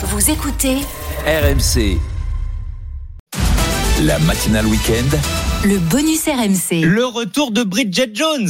Vous écoutez RMC. La matinale week-end. le bonus RMC. Le retour de Bridget Jones.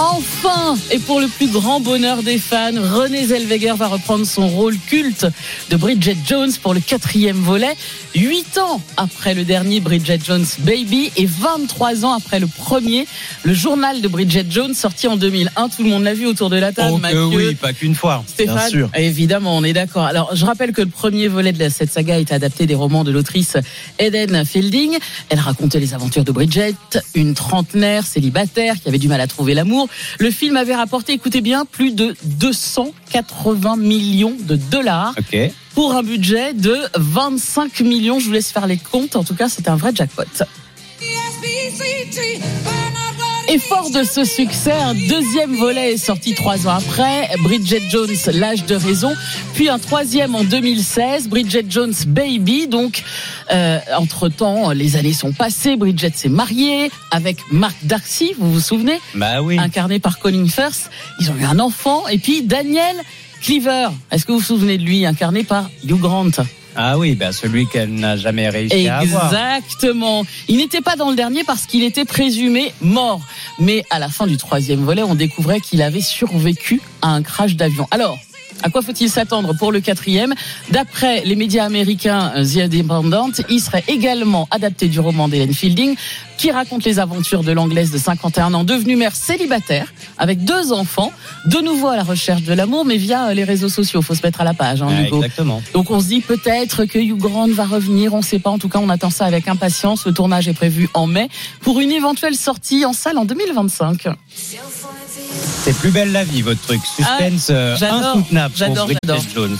Enfin, et pour le plus grand bonheur des fans, René Zellweger va reprendre son rôle culte de Bridget Jones pour le quatrième volet. Huit ans après le dernier Bridget Jones Baby et 23 ans après le premier, le journal de Bridget Jones sorti en 2001. Tout le monde l'a vu autour de la table. Oh, Mathieu, euh, oui, pas qu'une fois. Stéphane, Bien sûr. évidemment, on est d'accord. Alors, je rappelle que le premier volet de cette saga est adapté des romans de l'autrice Eden Fielding. Elle racontait les aventures de Bridget, une trentenaire célibataire qui avait du mal à trouver l'amour. Le film avait rapporté, écoutez bien, plus de 280 millions de dollars Ok. pour un budget de 25 millions. Je vous laisse faire les comptes. En tout cas, c'est un vrai jackpot. Et fort de ce succès, un deuxième volet est sorti trois ans après, Bridget Jones, l'âge de raison, puis un troisième en 2016, Bridget Jones Baby. Donc, euh, entre-temps, les années sont passées, Bridget s'est mariée avec Mark Darcy, vous vous souvenez, Bah oui. incarné par Colin Firth. Ils ont eu un enfant, et puis Daniel Cleaver, est-ce que vous vous souvenez de lui, incarné par Hugh Grant? Ah oui, bah celui qu'elle n'a jamais réussi à avoir. Exactement. Il n'était pas dans le dernier parce qu'il était présumé mort. Mais à la fin du troisième volet, on découvrait qu'il avait survécu à un crash d'avion. Alors, à quoi faut-il s'attendre pour le quatrième D'après les médias américains euh, The Independent, il serait également adapté du roman d'Hélène Fielding, qui raconte les aventures de l'anglaise de 51 ans, devenue mère célibataire, avec deux enfants, de nouveau à la recherche de l'amour, mais via euh, les réseaux sociaux. Faut se mettre à la page, hein, Hugo. exactement. Donc on se dit peut-être que Hugh Grant va revenir, on ne sait pas. En tout cas, on attend ça avec impatience. Le tournage est prévu en mai pour une éventuelle sortie en salle en 2025. C'est plus belle la vie, votre truc. Suspense euh, j'adore, insoutenable pour Bridget. Jones.